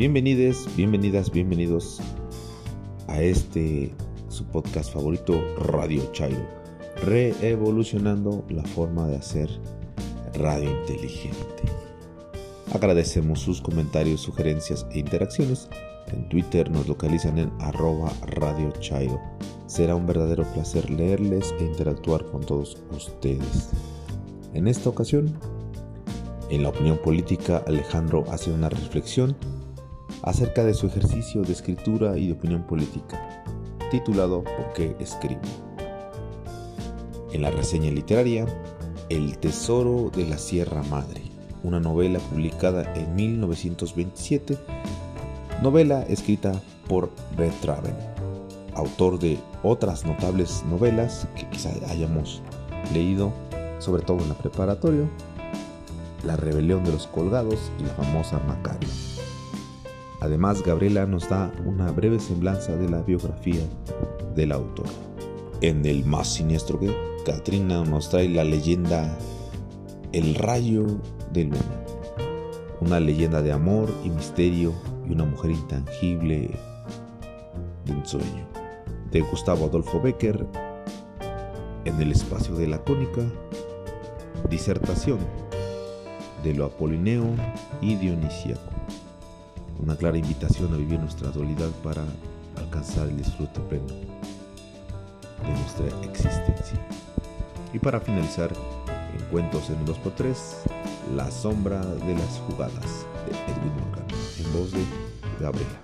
Bienvenides, bienvenidas, bienvenidos a este su podcast favorito Radio Chairo, reevolucionando la forma de hacer radio inteligente. Agradecemos sus comentarios, sugerencias e interacciones. En Twitter nos localizan en arroba Radio Chairo. Será un verdadero placer leerles e interactuar con todos ustedes. En esta ocasión, en la opinión política, Alejandro hace una reflexión acerca de su ejercicio de escritura y de opinión política, titulado ¿Por qué escribo? En la reseña literaria, El Tesoro de la Sierra Madre, una novela publicada en 1927, novela escrita por Red Traven, autor de otras notables novelas que quizá hayamos leído, sobre todo en la preparatoria, La rebelión de los colgados y la famosa Macario. Además, Gabriela nos da una breve semblanza de la biografía del autor. En el más siniestro que Katrina nos trae la leyenda El rayo de luna, una leyenda de amor y misterio y una mujer intangible de un sueño. De Gustavo Adolfo Becker, en el espacio de la cónica, disertación de lo apolineo y dionisíaco una clara invitación a vivir nuestra dualidad para alcanzar el disfrute pleno de nuestra existencia. Y para finalizar, en Cuentos en un 2x3, La sombra de las jugadas de Edwin Morgan, en voz de Gabriela.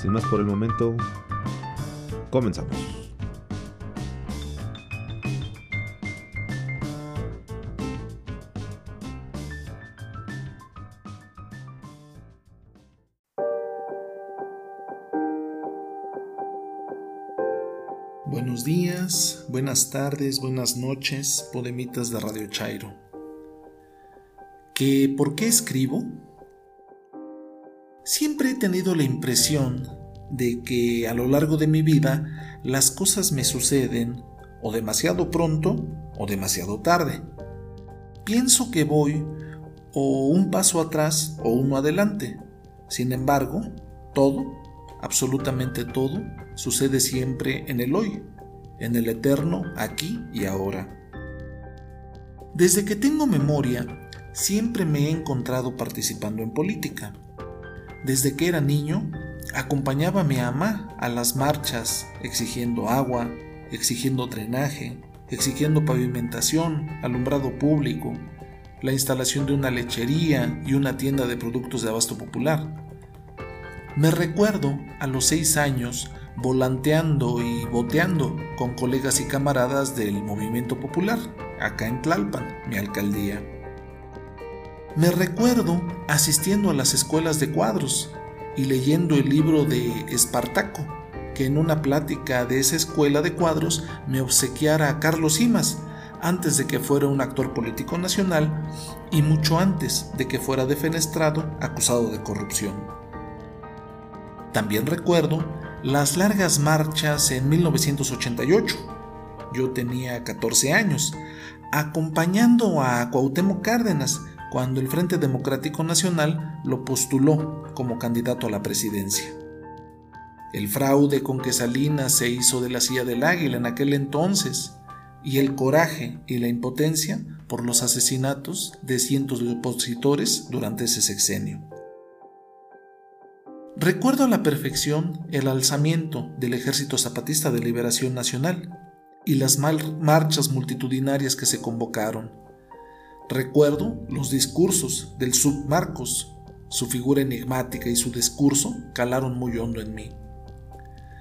Sin más por el momento, comenzamos. Buenas tardes, buenas noches, podemitas de Radio Chairo. ¿Que por qué escribo? Siempre he tenido la impresión de que a lo largo de mi vida las cosas me suceden o demasiado pronto o demasiado tarde. Pienso que voy o un paso atrás o uno adelante. Sin embargo, todo, absolutamente todo, sucede siempre en el hoy, en el eterno aquí y ahora. Desde que tengo memoria, siempre me he encontrado participando en política. Desde que era niño, acompañaba a mi ama a las marchas exigiendo agua, exigiendo drenaje, exigiendo pavimentación, alumbrado público, la instalación de una lechería y una tienda de productos de abasto popular. Me recuerdo a los seis años volanteando y boteando con colegas y camaradas del movimiento popular, acá en Tlalpan, mi alcaldía. Me recuerdo asistiendo a las escuelas de cuadros y leyendo el libro de Espartaco, que en una plática de esa escuela de cuadros me obsequiara a Carlos Simas, antes de que fuera un actor político nacional y mucho antes de que fuera defenestrado acusado de corrupción. También recuerdo las largas marchas en 1988. Yo tenía 14 años, acompañando a Cuauhtémoc Cárdenas cuando el Frente Democrático Nacional lo postuló como candidato a la presidencia. El fraude con que Salinas se hizo de la silla del águila en aquel entonces, y el coraje y la impotencia por los asesinatos de cientos de opositores durante ese sexenio. Recuerdo a la perfección el alzamiento del Ejército Zapatista de Liberación Nacional y las marchas multitudinarias que se convocaron. Recuerdo los discursos del submarcos, su figura enigmática y su discurso calaron muy hondo en mí.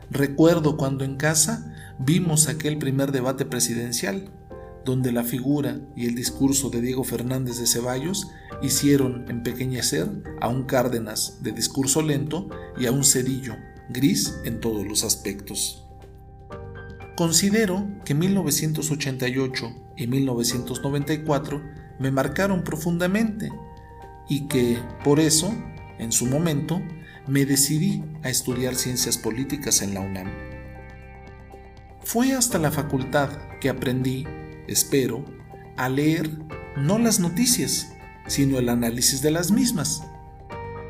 Recuerdo cuando en casa vimos aquel primer debate presidencial donde la figura y el discurso de Diego Fernández de Ceballos hicieron empequeñecer a un Cárdenas de discurso lento y a un Cedillo gris en todos los aspectos. Considero que 1988 y 1994 me marcaron profundamente y que, por eso, en su momento, me decidí a estudiar ciencias políticas en la UNAM. Fue hasta la facultad que aprendí espero, a leer no las noticias, sino el análisis de las mismas.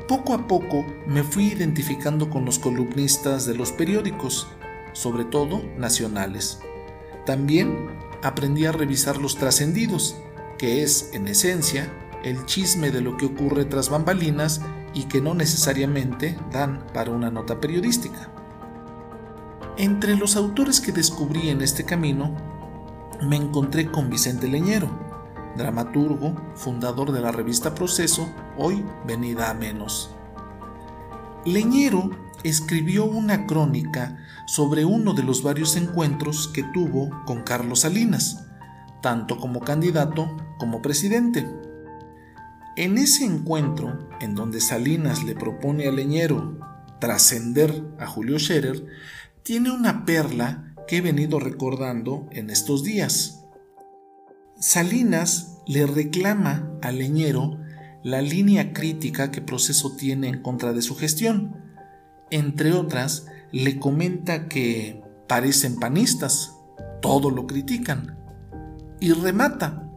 Poco a poco me fui identificando con los columnistas de los periódicos, sobre todo nacionales. También aprendí a revisar los trascendidos, que es, en esencia, el chisme de lo que ocurre tras bambalinas y que no necesariamente dan para una nota periodística. Entre los autores que descubrí en este camino, me encontré con Vicente Leñero, dramaturgo, fundador de la revista Proceso, hoy venida a menos. Leñero escribió una crónica sobre uno de los varios encuentros que tuvo con Carlos Salinas, tanto como candidato como presidente. En ese encuentro, en donde Salinas le propone a Leñero trascender a Julio Scherer, tiene una perla que he venido recordando en estos días. Salinas le reclama a Leñero la línea crítica que Proceso tiene en contra de su gestión. Entre otras, le comenta que parecen panistas, todo lo critican. Y remata,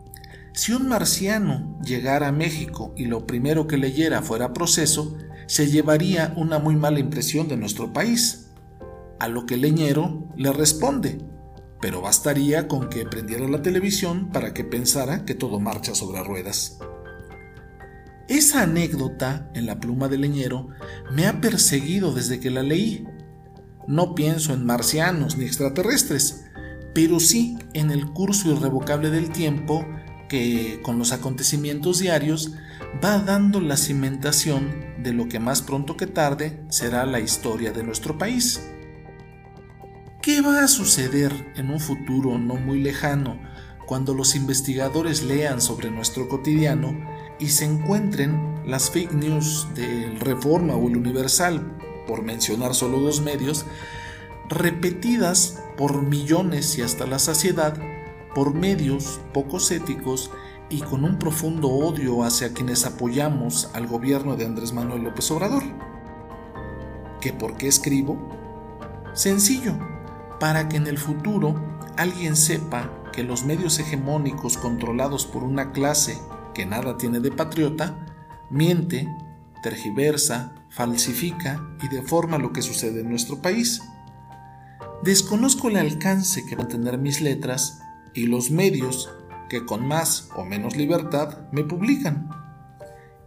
si un marciano llegara a México y lo primero que leyera fuera proceso, se llevaría una muy mala impresión de nuestro país. A lo que Leñero le responde, pero bastaría con que prendiera la televisión para que pensara que todo marcha sobre ruedas. Esa anécdota en la pluma de Leñero me ha perseguido desde que la leí. No pienso en marcianos ni extraterrestres, pero sí en el curso irrevocable del tiempo que con los acontecimientos diarios va dando la cimentación de lo que más pronto que tarde será la historia de nuestro país. ¿Qué va a suceder en un futuro no muy lejano cuando los investigadores lean sobre nuestro cotidiano y se encuentren las fake news del Reforma o el Universal, por mencionar solo dos medios, repetidas por millones y hasta la saciedad por medios pocos éticos y con un profundo odio hacia quienes apoyamos al gobierno de Andrés Manuel López Obrador. ¿Que por qué escribo? Sencillo, para que en el futuro alguien sepa que los medios hegemónicos controlados por una clase que nada tiene de patriota, miente, tergiversa, falsifica y deforma lo que sucede en nuestro país. Desconozco el alcance que van a tener mis letras y los medios que con más o menos libertad me publican.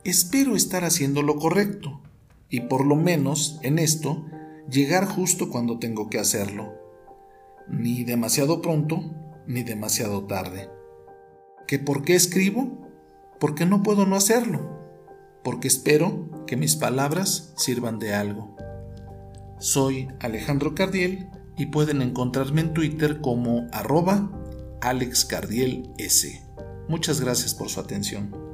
Espero estar haciendo lo correcto y por lo menos en esto llegar justo cuando tengo que hacerlo. Ni demasiado pronto ni demasiado tarde. ¿Que por qué escribo? Porque no puedo no hacerlo. Porque espero que mis palabras sirvan de algo. Soy Alejandro Cardiel y pueden encontrarme en Twitter como arroba Alex Cardiel S. Muchas gracias por su atención.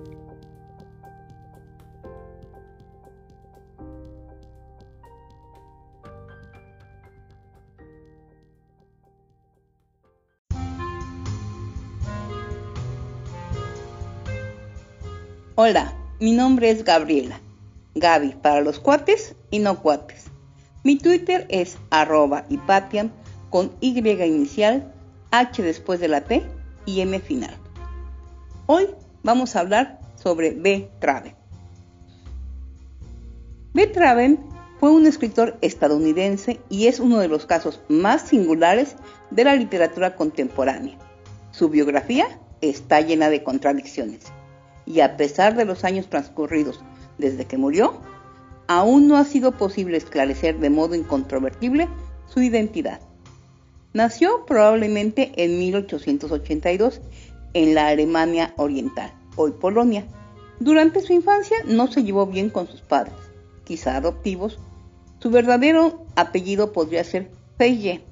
Hola, mi nombre es Gabriela. Gaby para los cuates y no cuates. Mi Twitter es arroba hipatiam con Y inicial H después de la T y M final. Hoy vamos a hablar sobre B. Traven. B. Traven fue un escritor estadounidense y es uno de los casos más singulares de la literatura contemporánea. Su biografía está llena de contradicciones y a pesar de los años transcurridos desde que murió, aún no ha sido posible esclarecer de modo incontrovertible su identidad. Nació probablemente en 1882 en la Alemania Oriental, hoy Polonia. Durante su infancia no se llevó bien con sus padres, quizá adoptivos. Su verdadero apellido podría ser Feye.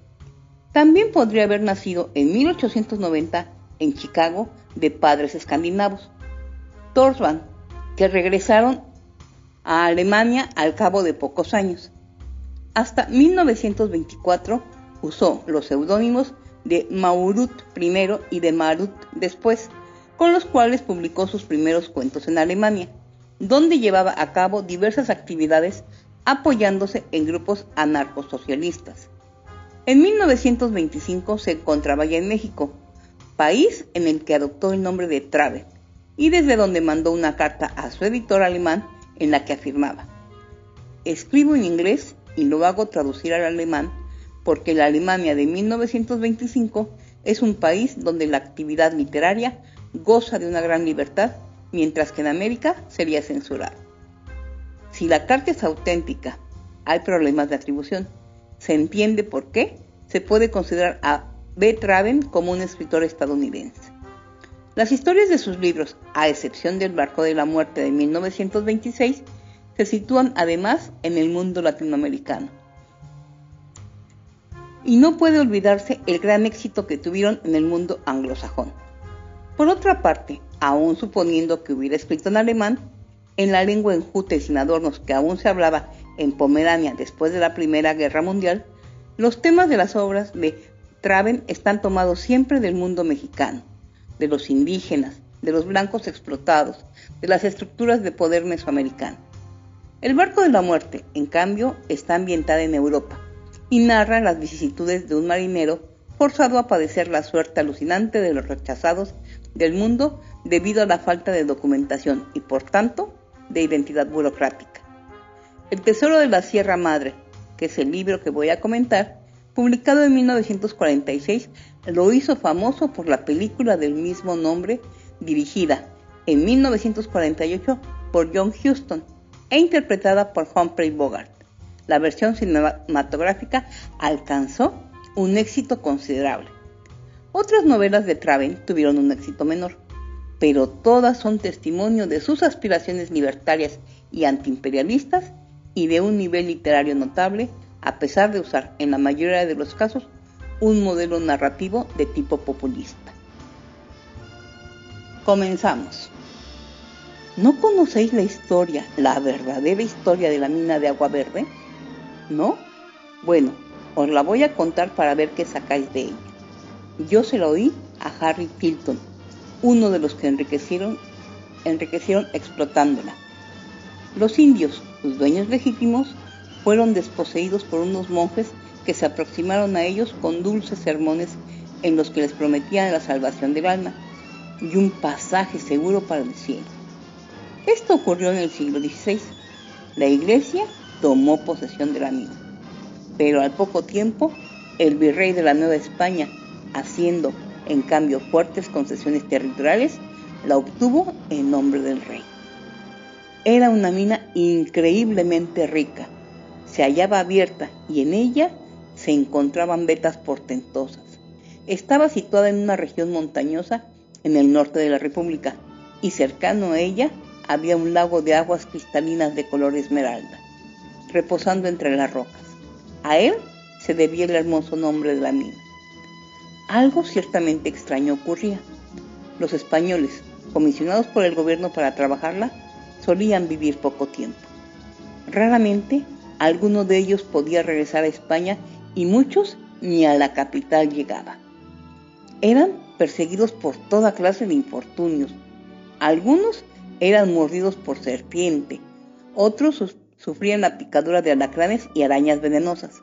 También podría haber nacido en 1890 en Chicago de padres escandinavos. Torsvan, que regresaron a Alemania al cabo de pocos años. Hasta 1924 usó los seudónimos de Maurut I y de Marut después, con los cuales publicó sus primeros cuentos en Alemania, donde llevaba a cabo diversas actividades apoyándose en grupos anarcosocialistas. En 1925 se encontraba ya en México, país en el que adoptó el nombre de Trave, y desde donde mandó una carta a su editor alemán en la que afirmaba, escribo en inglés y lo hago traducir al alemán porque la Alemania de 1925 es un país donde la actividad literaria goza de una gran libertad, mientras que en América sería censurada. Si la carta es auténtica, hay problemas de atribución. Se entiende por qué se puede considerar a B. Como un escritor estadounidense. Las historias de sus libros, a excepción del Barco de la Muerte de 1926, se sitúan además en el mundo latinoamericano. Y no puede olvidarse el gran éxito que tuvieron en el mundo anglosajón. Por otra parte, aún suponiendo que hubiera escrito en alemán, en la lengua enjuta y sin adornos que aún se hablaba en Pomerania después de la Primera Guerra Mundial, los temas de las obras de Traven están tomados siempre del mundo mexicano, de los indígenas, de los blancos explotados, de las estructuras de poder mesoamericano. El barco de la muerte, en cambio, está ambientada en Europa y narra las vicisitudes de un marinero forzado a padecer la suerte alucinante de los rechazados del mundo debido a la falta de documentación y por tanto de identidad burocrática. El Tesoro de la Sierra Madre, que es el libro que voy a comentar, publicado en 1946, lo hizo famoso por la película del mismo nombre dirigida en 1948 por John Huston e interpretada por Humphrey Bogart. La versión cinematográfica alcanzó un éxito considerable. Otras novelas de Traven tuvieron un éxito menor, pero todas son testimonio de sus aspiraciones libertarias y antiimperialistas y de un nivel literario notable, a pesar de usar en la mayoría de los casos un modelo narrativo de tipo populista. Comenzamos. ¿No conocéis la historia, la verdadera historia de la mina de agua verde? ¿No? Bueno, os la voy a contar para ver qué sacáis de ella. Yo se la oí a Harry Tilton, uno de los que enriquecieron, enriquecieron explotándola. Los indios, sus dueños legítimos, fueron desposeídos por unos monjes que se aproximaron a ellos con dulces sermones en los que les prometían la salvación del alma y un pasaje seguro para el cielo. Esto ocurrió en el siglo XVI. La iglesia tomó posesión de la mina, pero al poco tiempo el virrey de la Nueva España, haciendo en cambio fuertes concesiones territoriales, la obtuvo en nombre del rey. Era una mina increíblemente rica. Se hallaba abierta y en ella se encontraban vetas portentosas. Estaba situada en una región montañosa en el norte de la República y cercano a ella había un lago de aguas cristalinas de color esmeralda, reposando entre las rocas. A él se debía el hermoso nombre de la mina. Algo ciertamente extraño ocurría. Los españoles, comisionados por el gobierno para trabajarla, solían vivir poco tiempo. Raramente alguno de ellos podía regresar a España y muchos ni a la capital llegaba. Eran perseguidos por toda clase de infortunios. Algunos eran mordidos por serpiente, otros sufrían la picadura de alacranes y arañas venenosas,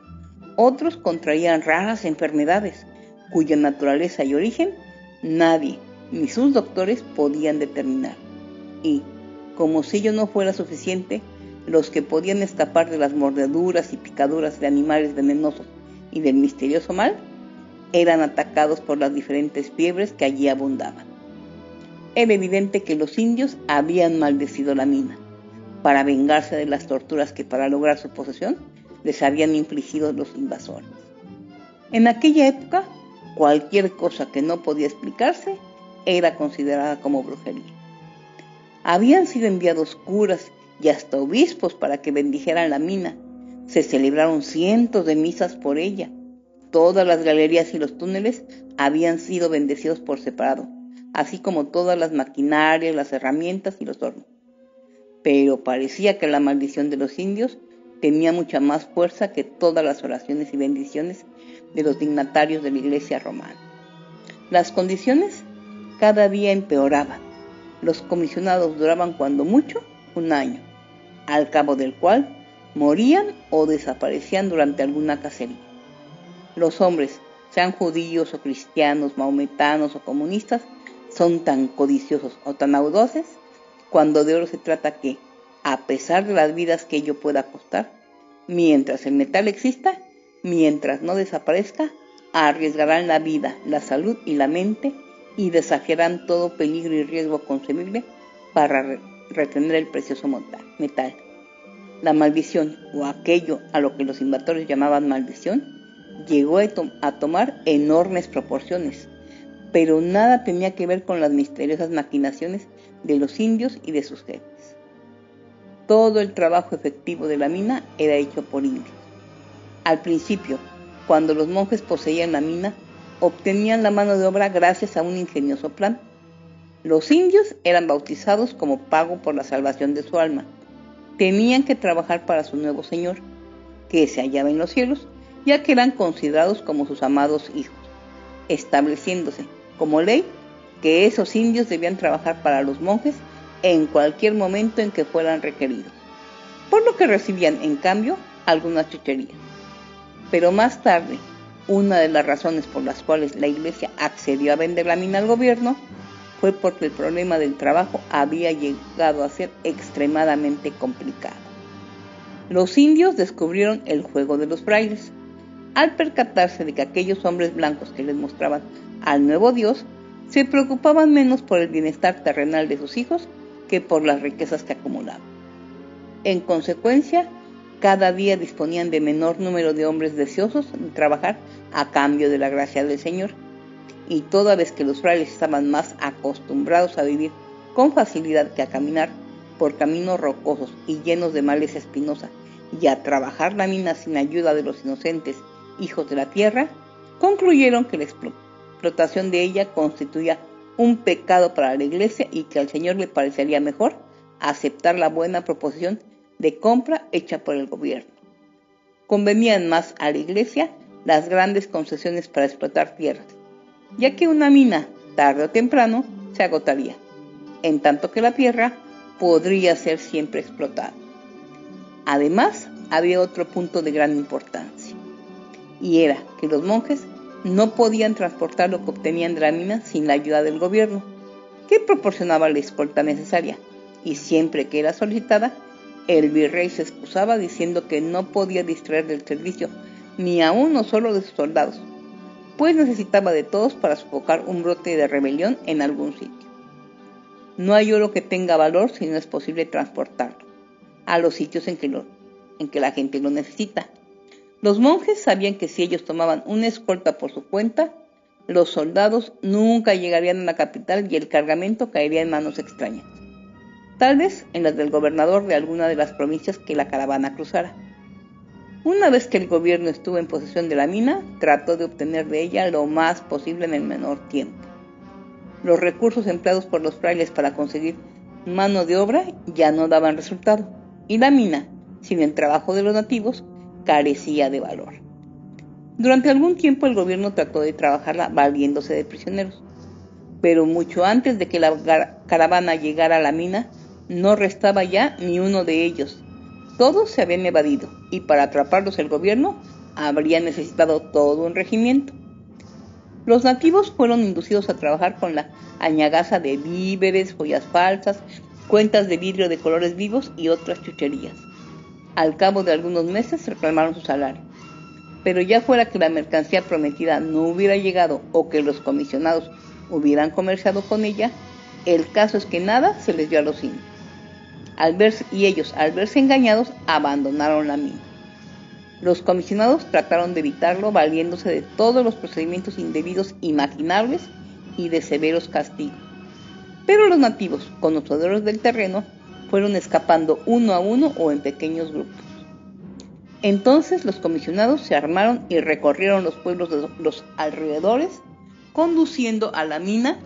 otros contraían raras enfermedades cuya naturaleza y origen nadie, ni sus doctores, podían determinar. Y, como si ello no fuera suficiente, los que podían escapar de las mordeduras y picaduras de animales venenosos y del misterioso mal, eran atacados por las diferentes fiebres que allí abundaban. Era evidente que los indios habían maldecido la mina, para vengarse de las torturas que para lograr su posesión les habían infligido los invasores. En aquella época, cualquier cosa que no podía explicarse era considerada como brujería. Habían sido enviados curas y hasta obispos para que bendijeran la mina. Se celebraron cientos de misas por ella. Todas las galerías y los túneles habían sido bendecidos por separado, así como todas las maquinarias, las herramientas y los hornos. Pero parecía que la maldición de los indios tenía mucha más fuerza que todas las oraciones y bendiciones de los dignatarios de la iglesia romana. Las condiciones cada día empeoraban. Los comisionados duraban cuando mucho un año, al cabo del cual morían o desaparecían durante alguna cacería. Los hombres, sean judíos o cristianos, maometanos o comunistas, son tan codiciosos o tan audaces cuando de oro se trata que, a pesar de las vidas que ello pueda costar, mientras el metal exista, mientras no desaparezca, arriesgarán la vida, la salud y la mente y desafiarán todo peligro y riesgo concebible para retener el precioso metal. La maldición, o aquello a lo que los invasores llamaban maldición, llegó a, tomar enormes proporciones, pero nada tenía que ver con las misteriosas maquinaciones de los indios y de sus jefes. Todo el trabajo efectivo de la mina era hecho por indios. Al principio, cuando los monjes poseían la mina, obtenían la mano de obra gracias a un ingenioso plan. Los indios eran bautizados como pago por la salvación de su alma. Tenían que trabajar para su nuevo Señor, que se hallaba en los cielos, ya que eran considerados como sus amados hijos, estableciéndose como ley que esos indios debían trabajar para los monjes en cualquier momento en que fueran requeridos, por lo que recibían en cambio algunas chucherías. Pero más tarde, una de las razones por las cuales la iglesia accedió a vender la mina al gobierno fue porque el problema del trabajo había llegado a ser extremadamente complicado. Los indios descubrieron el juego de los frailes. Al percatarse de que aquellos hombres blancos que les mostraban al nuevo Dios se preocupaban menos por el bienestar terrenal de sus hijos que por las riquezas que acumulaban. En consecuencia, cada día disponían de menor número de hombres deseosos de trabajar a cambio de la gracia del Señor. Y toda vez que los frailes estaban más acostumbrados a vivir con facilidad que a caminar por caminos rocosos y llenos de males espinosa y a trabajar la mina sin ayuda de los inocentes hijos de la tierra, concluyeron que la explotación de ella constituía un pecado para la iglesia y que al Señor le parecería mejor aceptar la buena proposición de compra hecha por el gobierno. Convenían más a la iglesia las grandes concesiones para explotar tierras, ya que una mina, tarde o temprano, se agotaría, en tanto que la tierra podría ser siempre explotada. Además, había otro punto de gran importancia, y era que los monjes no podían transportar lo que obtenían de la mina sin la ayuda del gobierno, que proporcionaba la escolta necesaria, y siempre que era solicitada, el virrey se excusaba diciendo que no podía distraer del servicio ni a uno solo de sus soldados, pues necesitaba de todos para sofocar un brote de rebelión en algún sitio. No hay oro que tenga valor si no es posible transportarlo a los sitios en que, en que la gente lo necesita. Los monjes sabían que si ellos tomaban una escolta por su cuenta, los soldados nunca llegarían a la capital y el cargamento caería en manos extrañas tal vez en las del gobernador de alguna de las provincias que la caravana cruzara. Una vez que el gobierno estuvo en posesión de la mina, trató de obtener de ella lo más posible en el menor tiempo. Los recursos empleados por los frailes para conseguir mano de obra ya no daban resultado, y la mina, sin el trabajo de los nativos, carecía de valor. Durante algún tiempo el gobierno trató de trabajarla valiéndose de prisioneros, pero mucho antes de que la caravana llegara a la mina, no restaba ya ni uno de ellos. Todos se habían evadido y para atraparlos el gobierno habría necesitado todo un regimiento. Los nativos fueron inducidos a trabajar con la añagaza de víveres, joyas falsas, cuentas de vidrio de colores vivos y otras chucherías. Al cabo de algunos meses reclamaron su salario. Pero ya fuera que la mercancía prometida no hubiera llegado o que los comisionados hubieran comerciado con ella, el caso es que nada se les dio a los indios y ellos, al verse engañados, abandonaron la mina. Los comisionados trataron de evitarlo valiéndose de todos los procedimientos indebidos imaginables y de severos castigos. Pero los nativos, conocedores del terreno, fueron escapando uno a uno o en pequeños grupos. Entonces los comisionados se armaron y recorrieron los pueblos de los alrededores, conduciendo a la mina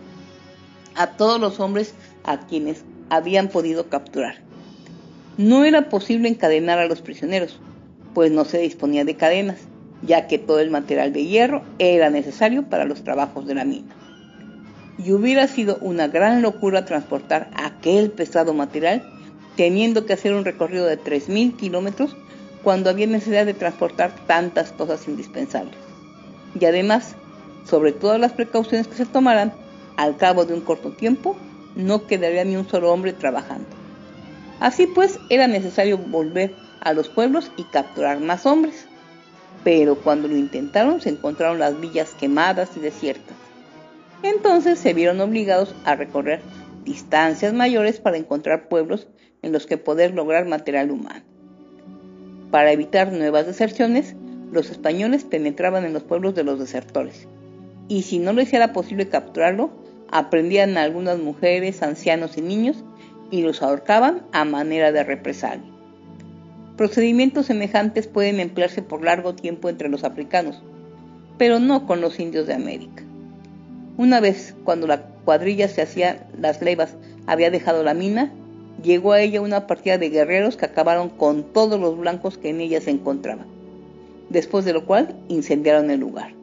a todos los hombres a quienes habían podido capturar. No era posible encadenar a los prisioneros, pues no se disponía de cadenas, ya que todo el material de hierro era necesario para los trabajos de la mina. Y hubiera sido una gran locura transportar aquel pesado material teniendo que hacer un recorrido de 3.000 kilómetros cuando había necesidad de transportar tantas cosas indispensables. Y además, sobre todas las precauciones que se tomaran, al cabo de un corto tiempo, no quedaría ni un solo hombre trabajando. Así pues, era necesario volver a los pueblos y capturar más hombres. Pero cuando lo intentaron se encontraron las villas quemadas y desiertas. Entonces se vieron obligados a recorrer distancias mayores para encontrar pueblos en los que poder lograr material humano. Para evitar nuevas deserciones, los españoles penetraban en los pueblos de los desertores, y si no les era posible capturarlo, aprendían a algunas mujeres, ancianos y niños y los ahorcaban a manera de represalia. Procedimientos semejantes pueden emplearse por largo tiempo entre los africanos, pero no con los indios de América. Una vez, cuando la cuadrilla se hacía las levas había dejado la mina, llegó a ella una partida de guerreros que acabaron con todos los blancos que en ella se encontraban, después de lo cual incendiaron el lugar.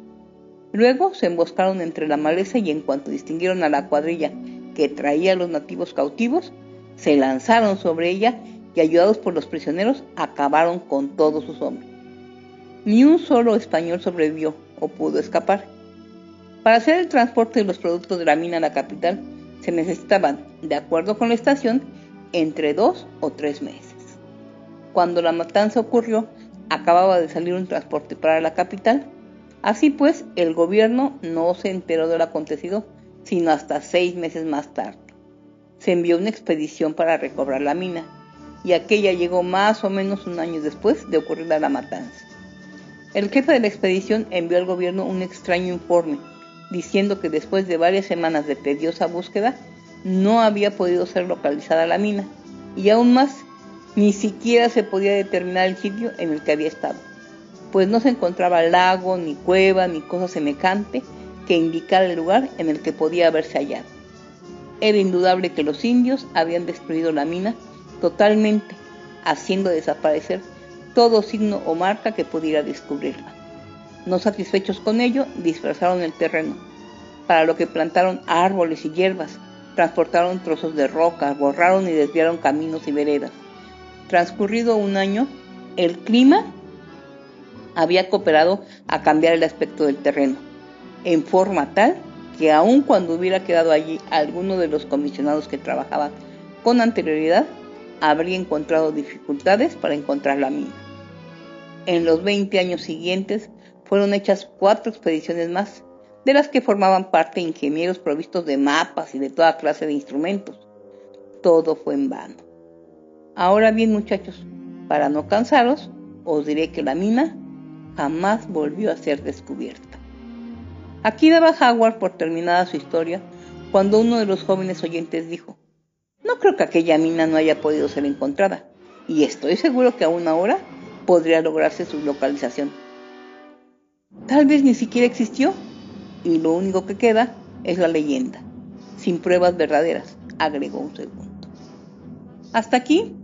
Luego se emboscaron entre la maleza y en cuanto distinguieron a la cuadrilla que traía a los nativos cautivos, se lanzaron sobre ella y ayudados por los prisioneros acabaron con todos sus hombres. Ni un solo español sobrevivió o pudo escapar. Para hacer el transporte de los productos de la mina a la capital se necesitaban, de acuerdo con la estación, entre dos o tres meses. Cuando la matanza ocurrió, acababa de salir un transporte para la capital. Así pues, el gobierno no se enteró de lo acontecido sino hasta seis meses más tarde. Se envió una expedición para recobrar la mina, y aquella llegó más o menos un año después de ocurrida la matanza. El jefe de la expedición envió al gobierno un extraño informe, diciendo que después de varias semanas de tediosa búsqueda, no había podido ser localizada la mina y aún más, ni siquiera se podía determinar el sitio en el que había estado, pues no se encontraba lago, ni cueva, ni cosa semejante que indicara el lugar en el que podía haberse hallado. Era indudable que los indios habían destruido la mina totalmente, haciendo desaparecer todo signo o marca que pudiera descubrirla. No satisfechos con ello, dispersaron el terreno, para lo que plantaron árboles y hierbas, transportaron trozos de roca, borraron y desviaron caminos y veredas. Transcurrido un año, el clima había cooperado a cambiar el aspecto del terreno, en forma tal que aun cuando hubiera quedado allí alguno de los comisionados que trabajaban con anterioridad, habría encontrado dificultades para encontrar la mina. En los 20 años siguientes fueron hechas cuatro expediciones más, de las que formaban parte ingenieros provistos de mapas y de toda clase de instrumentos. Todo fue en vano. Ahora bien, muchachos, para no cansaros, os diré que la mina jamás volvió a ser descubierta. Aquí daba Howard por terminada su historia cuando uno de los jóvenes oyentes dijo, no creo que aquella mina no haya podido ser encontrada, y estoy seguro que aún ahora podría lograrse su localización. Tal vez ni siquiera existió, y lo único que queda es la leyenda, sin pruebas verdaderas, agregó un segundo. Hasta aquí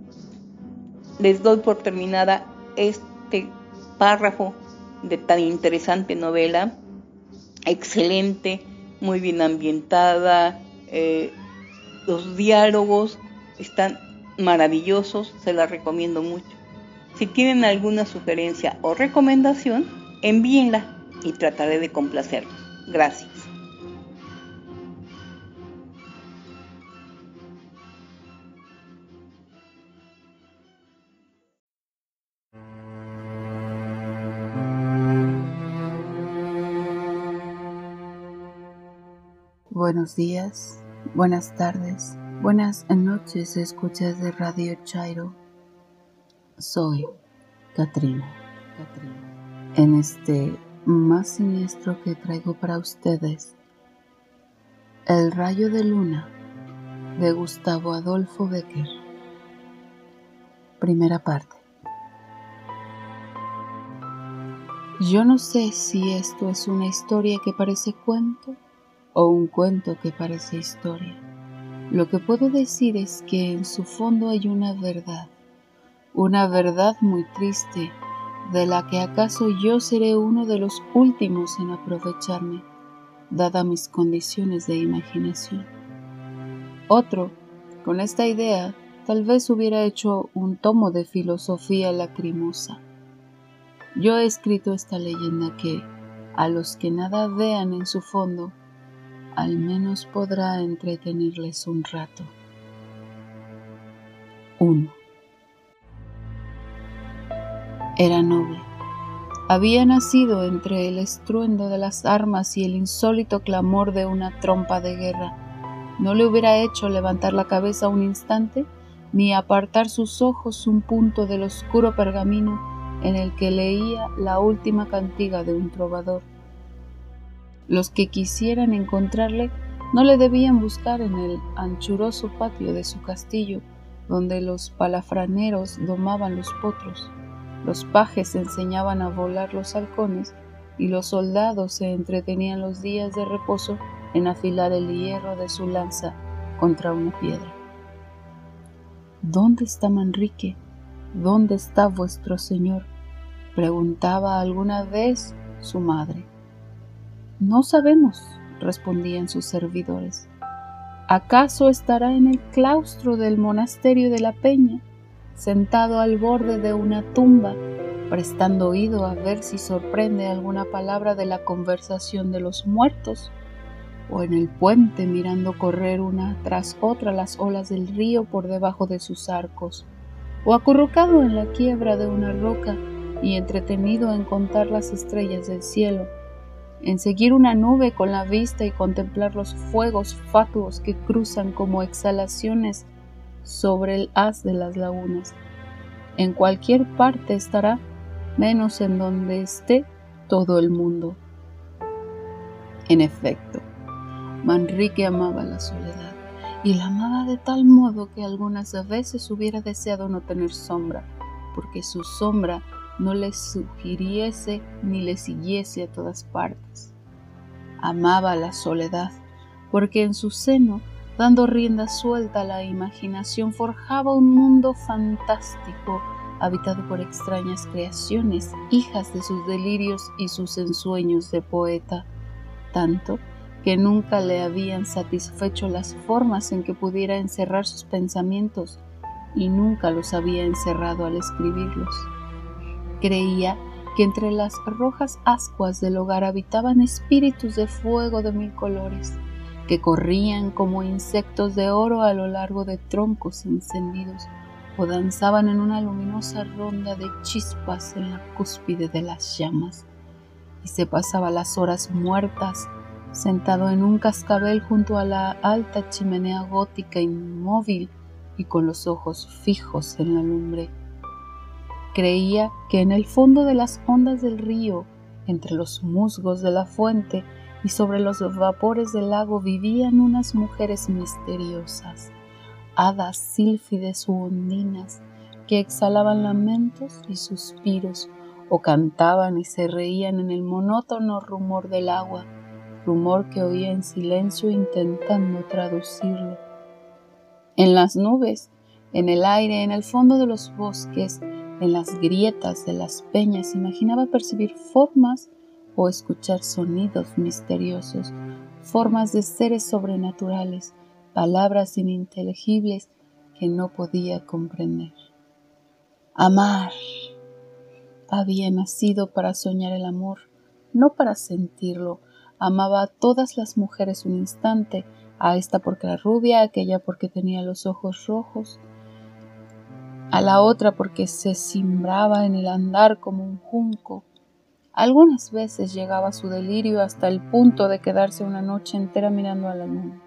les doy por terminada este párrafo de tan interesante novela, excelente, muy bien ambientada, eh, los diálogos están maravillosos, se la recomiendo mucho. Si tienen alguna sugerencia o recomendación, envíenla y trataré de complacerlos. Gracias. Buenos días, buenas tardes, buenas noches, escuchas de Radio Chairo. Soy Katrina. En este más siniestro que traigo para ustedes. El rayo de luna de Gustavo Adolfo Becker. Primera parte. Yo no sé si esto es una historia que parece cuento o un cuento que parece historia. Lo que puedo decir es que en su fondo hay una verdad, una verdad muy triste de la que acaso yo seré uno de los últimos en aprovecharme, dada mis condiciones de imaginación. Otro, con esta idea, tal vez hubiera hecho un tomo de filosofía lacrimosa. Yo he escrito esta leyenda que, a los que nada vean en su fondo, al menos podrá entretenerles un rato. 1. Era noble. Había nacido entre el estruendo de las armas y el insólito clamor de una trompa de guerra. No le hubiera hecho levantar la cabeza un instante ni apartar sus ojos un punto del oscuro pergamino en el que leía la última cantiga de un trovador. Los que quisieran encontrarle no le debían buscar en el anchuroso patio de su castillo, donde los palafraneros domaban los potros, los pajes enseñaban a volar los halcones y los soldados se entretenían los días de reposo en afilar el hierro de su lanza contra una piedra. ¿Dónde está Manrique? ¿Dónde está vuestro señor? preguntaba alguna vez su madre. No sabemos, respondían sus servidores. ¿Acaso estará en el claustro del monasterio de la Peña, sentado al borde de una tumba, prestando oído a ver si sorprende alguna palabra de la conversación de los muertos? o en el puente mirando correr una tras otra las olas del río por debajo de sus arcos, o acurrucado en la quiebra de una roca y entretenido en contar las estrellas del cielo, en seguir una nube con la vista y contemplar los fuegos fatuos que cruzan como exhalaciones sobre el haz de las lagunas. En cualquier parte estará, menos en donde esté todo el mundo. En efecto, Manrique amaba la soledad y la amaba de tal modo que algunas veces hubiera deseado no tener sombra, porque su sombra no le sugiriese ni le siguiese a todas partes. Amaba la soledad, porque en su seno, dando rienda suelta a la imaginación, forjaba un mundo fantástico, habitado por extrañas creaciones, hijas de sus delirios y sus ensueños de poeta, tanto que nunca le habían satisfecho las formas en que pudiera encerrar sus pensamientos y nunca los había encerrado al escribirlos. Creía que entre las rojas ascuas del hogar habitaban espíritus de fuego de mil colores, que corrían como insectos de oro a lo largo de troncos encendidos o danzaban en una luminosa ronda de chispas en la cúspide de las llamas, y se pasaba las horas muertas sentado en un cascabel junto a la alta chimenea gótica inmóvil y con los ojos fijos en la lumbre. Creía que en el fondo de las ondas del río, entre los musgos de la fuente y sobre los vapores del lago vivían unas mujeres misteriosas, hadas sílfides u ondinas, que exhalaban lamentos y suspiros o cantaban y se reían en el monótono rumor del agua rumor que oía en silencio intentando traducirlo. En las nubes, en el aire, en el fondo de los bosques, en las grietas de las peñas, imaginaba percibir formas o escuchar sonidos misteriosos, formas de seres sobrenaturales, palabras ininteligibles que no podía comprender. Amar. Había nacido para soñar el amor, no para sentirlo, Amaba a todas las mujeres un instante, a esta porque era rubia, a aquella porque tenía los ojos rojos, a la otra porque se cimbraba en el andar como un junco. Algunas veces llegaba su delirio hasta el punto de quedarse una noche entera mirando a la luna,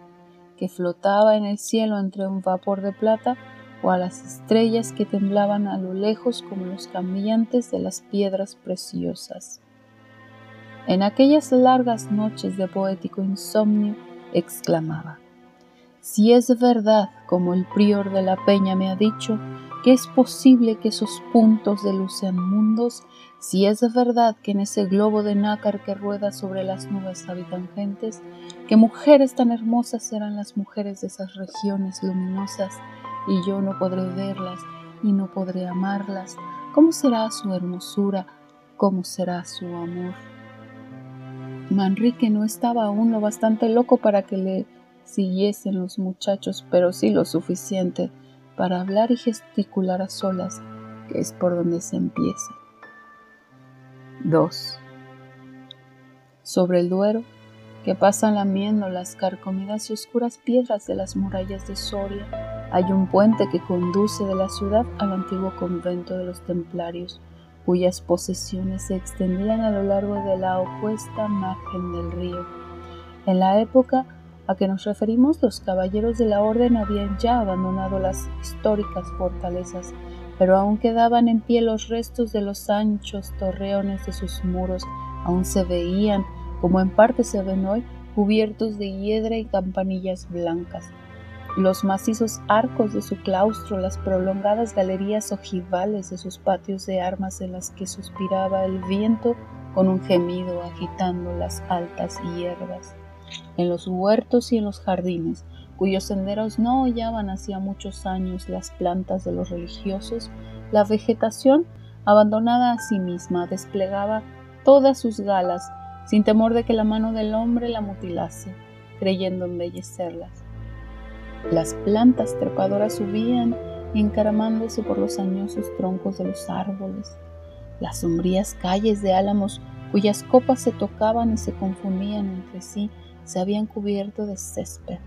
que flotaba en el cielo entre un vapor de plata o a las estrellas que temblaban a lo lejos como los cambiantes de las piedras preciosas. En aquellas largas noches de poético insomnio, exclamaba, Si es verdad, como el prior de la peña me ha dicho, que es posible que esos puntos de luz sean mundos, si es verdad que en ese globo de nácar que rueda sobre las nubes habitan gentes, que mujeres tan hermosas serán las mujeres de esas regiones luminosas, y yo no podré verlas y no podré amarlas, ¿cómo será su hermosura? ¿Cómo será su amor? Manrique no estaba aún lo bastante loco para que le siguiesen los muchachos, pero sí lo suficiente para hablar y gesticular a solas, que es por donde se empieza. 2. Sobre el Duero, que pasan lamiendo las carcomidas y oscuras piedras de las murallas de Soria, hay un puente que conduce de la ciudad al antiguo convento de los templarios, cuyas posesiones se extendían a lo largo de la opuesta margen del río. En la época a que nos referimos, los caballeros de la orden habían ya abandonado las históricas fortalezas, pero aún quedaban en pie los restos de los anchos torreones de sus muros, aún se veían, como en parte se ven hoy, cubiertos de hiedra y campanillas blancas. Los macizos arcos de su claustro, las prolongadas galerías ojivales de sus patios de armas en las que suspiraba el viento con un gemido agitando las altas hierbas en los huertos y en los jardines, cuyos senderos no hollaban hacía muchos años las plantas de los religiosos, la vegetación, abandonada a sí misma, desplegaba todas sus galas, sin temor de que la mano del hombre la mutilase, creyendo embellecerlas. Las plantas trepadoras subían encaramándose por los añosos troncos de los árboles. Las sombrías calles de álamos, cuyas copas se tocaban y se confundían entre sí, se habían cubierto de césped.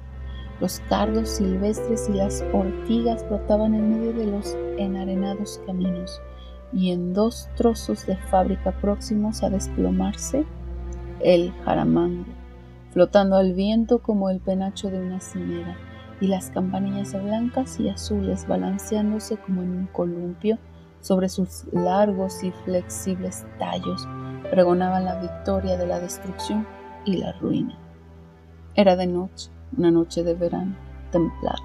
Los cardos silvestres y las ortigas brotaban en medio de los enarenados caminos, y en dos trozos de fábrica próximos a desplomarse, el jaramango, flotando al viento como el penacho de una cimera, y las campanillas blancas y azules balanceándose como en un columpio sobre sus largos y flexibles tallos, pregonaban la victoria de la destrucción y la ruina. Era de noche, una noche de verano, templada,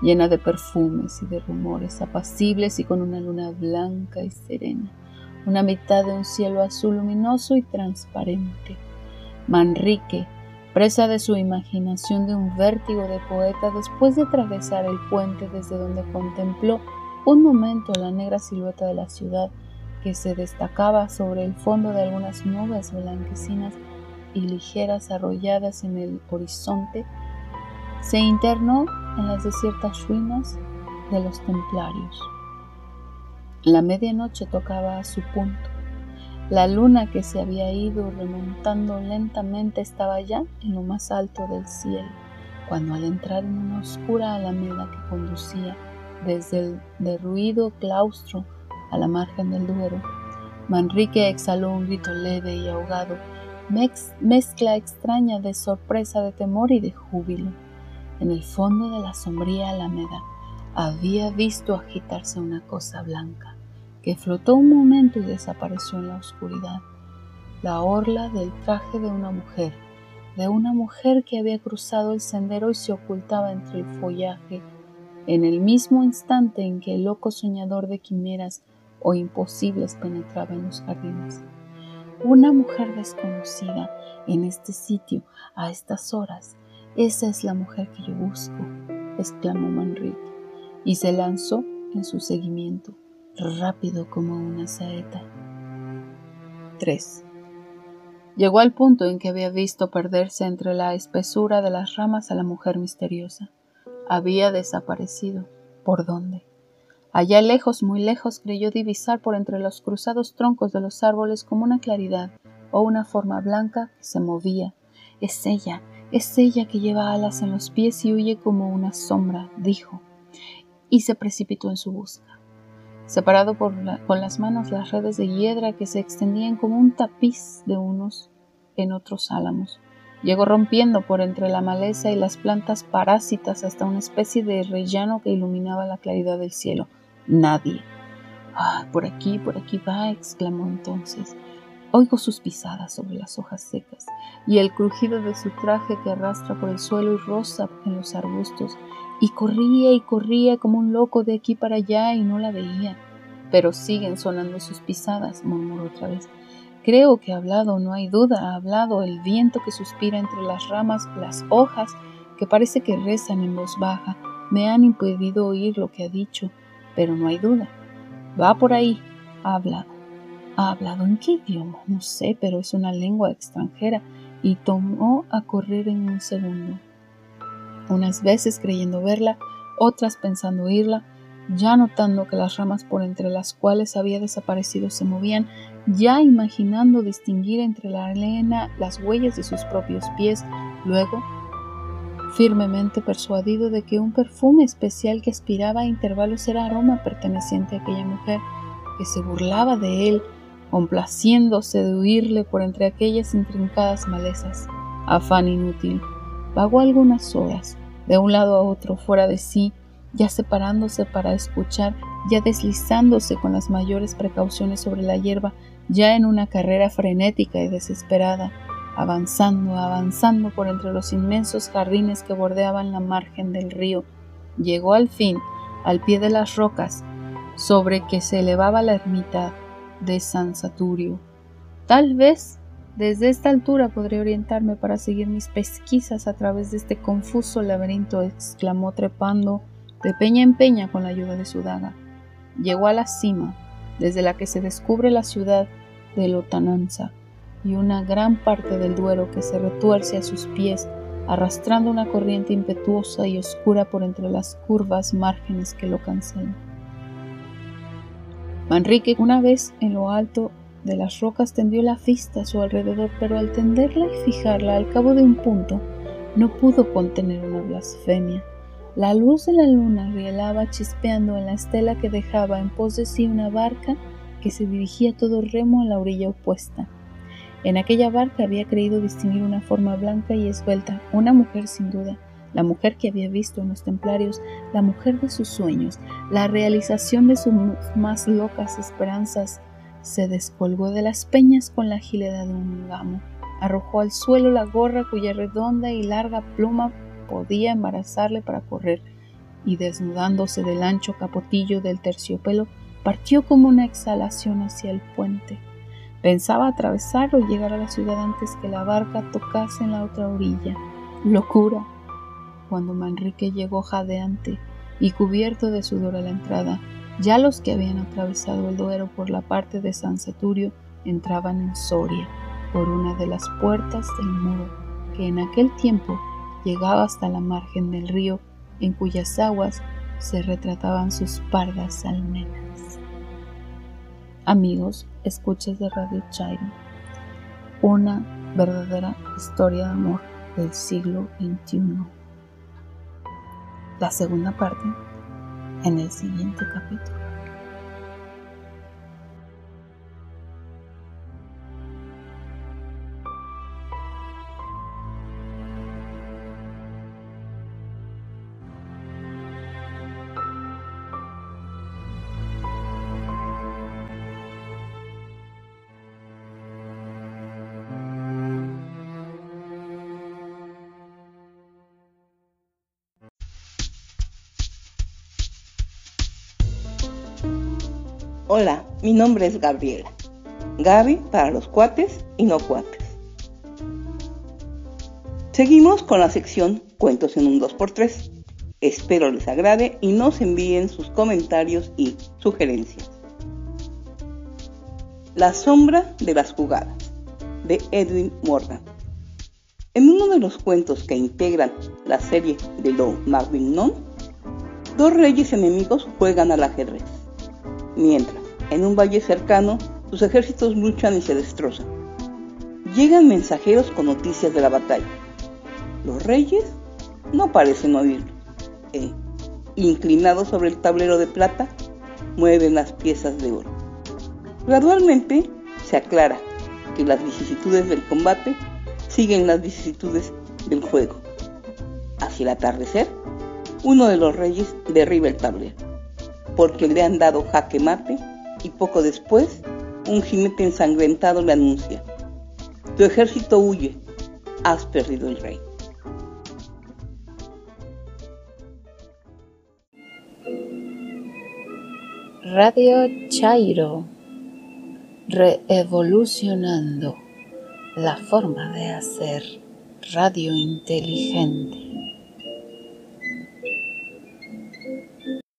llena de perfumes y de rumores apacibles y con una luna blanca y serena, una mitad de un cielo azul luminoso y transparente. Manrique, presa de su imaginación de un vértigo de poeta, después de atravesar el puente desde donde contempló un momento la negra silueta de la ciudad que se destacaba sobre el fondo de algunas nubes blanquecinas, y ligeras arrolladas en el horizonte, se internó en las desiertas ruinas de los templarios. La medianoche tocaba a su punto. La luna que se había ido remontando lentamente estaba ya en lo más alto del cielo, cuando al entrar en una oscura alameda que conducía desde el derruido claustro a la margen del Duero, Manrique exhaló un grito leve y ahogado mezcla extraña de sorpresa, de temor y de júbilo. En el fondo de la sombría alameda había visto agitarse una cosa blanca, que flotó un momento y desapareció en la oscuridad. La orla del traje de una mujer, de una mujer que había cruzado el sendero y se ocultaba entre el follaje, en el mismo instante en que el loco soñador de quimeras o imposibles penetraba en los jardines. Una mujer desconocida en este sitio a estas horas. Esa es la mujer que yo busco, exclamó Manrique, y se lanzó en su seguimiento, rápido como una saeta. 3. Llegó al punto en que había visto perderse entre la espesura de las ramas a la mujer misteriosa. Había desaparecido. ¿Por dónde? Allá lejos, muy lejos, creyó divisar por entre los cruzados troncos de los árboles como una claridad o una forma blanca que se movía. Es ella, es ella que lleva alas en los pies y huye como una sombra, dijo, y se precipitó en su busca. Separado por con las manos las redes de hiedra que se extendían como un tapiz de unos en otros álamos. Llegó rompiendo por entre la maleza y las plantas parásitas hasta una especie de rellano que iluminaba la claridad del cielo. Nadie. Ah, por aquí, por aquí va, exclamó entonces. Oigo sus pisadas sobre las hojas secas y el crujido de su traje que arrastra por el suelo y rosa en los arbustos, y corría y corría como un loco de aquí para allá y no la veía. Pero siguen sonando sus pisadas, murmuró otra vez. Creo que ha hablado, no hay duda, ha hablado el viento que suspira entre las ramas, las hojas que parece que rezan en voz baja, me han impedido oír lo que ha dicho pero no hay duda. Va por ahí, ha hablado. ¿Ha hablado en qué idioma? No sé, pero es una lengua extranjera y tomó a correr en un segundo. Unas veces creyendo verla, otras pensando oírla, ya notando que las ramas por entre las cuales había desaparecido se movían, ya imaginando distinguir entre la arena las huellas de sus propios pies, luego firmemente persuadido de que un perfume especial que aspiraba a intervalos era aroma perteneciente a aquella mujer que se burlaba de él, complaciéndose de huirle por entre aquellas intrincadas malezas. Afán inútil. Vagó algunas horas, de un lado a otro, fuera de sí, ya separándose para escuchar, ya deslizándose con las mayores precauciones sobre la hierba, ya en una carrera frenética y desesperada, avanzando, avanzando por entre los inmensos jardines que bordeaban la margen del río, llegó al fin al pie de las rocas sobre que se elevaba la ermita de San Saturio. Tal vez desde esta altura podré orientarme para seguir mis pesquisas a través de este confuso laberinto, exclamó trepando de peña en peña con la ayuda de su daga. Llegó a la cima, desde la que se descubre la ciudad de Lotananza y una gran parte del Duero que se retuerce a sus pies, arrastrando una corriente impetuosa y oscura por entre las curvas márgenes que lo cancelan. Manrique, una vez en lo alto de las rocas, tendió la vista a su alrededor, pero al tenderla y fijarla al cabo de un punto, no pudo contener una blasfemia. La luz de la luna rielaba chispeando en la estela que dejaba en pos de sí una barca que se dirigía todo remo a la orilla opuesta. En aquella barca había creído distinguir una forma blanca y esbelta, una mujer sin duda, la mujer que había visto en los templarios, la mujer de sus sueños, la realización de sus más locas esperanzas. Se descolgó de las peñas con la agilidad de un gamo, arrojó al suelo la gorra cuya redonda y larga pluma podía embarazarle para correr, y desnudándose del ancho capotillo del terciopelo, partió como una exhalación hacia el puente. Pensaba atravesarlo y llegar a la ciudad antes que la barca tocase en la otra orilla. Locura. Cuando Manrique llegó jadeante y cubierto de sudor a la entrada, ya los que habían atravesado el Duero por la parte de San Saturio entraban en Soria por una de las puertas del muro que en aquel tiempo llegaba hasta la margen del río en cuyas aguas se retrataban sus pardas almenas. Amigos, escuches de Radio Chairo, una verdadera historia de amor del siglo XXI. La segunda parte en el siguiente capítulo. Nombre es Gabriela. Gaby para los cuates y no cuates. Seguimos con la sección Cuentos en un 2x3. Espero les agrade y nos envíen sus comentarios y sugerencias. La sombra de las jugadas, de Edwin Morgan. En uno de los cuentos que integran la serie de Lord Magnon, dos reyes enemigos juegan al ajedrez mientras, en un valle cercano, sus ejércitos luchan y se destrozan. Llegan mensajeros con noticias de la batalla. Los reyes no parecen oírlos. E, inclinados sobre el tablero de plata, mueven las piezas de oro. Gradualmente se aclara que las vicisitudes del combate siguen las vicisitudes del juego. Hacia el atardecer, uno de los reyes derriba el tablero porque le han dado jaque mate y poco después un jinete ensangrentado le anuncia, tu ejército huye, has perdido el rey. Radio Chairo, reevolucionando la forma de hacer radio inteligente.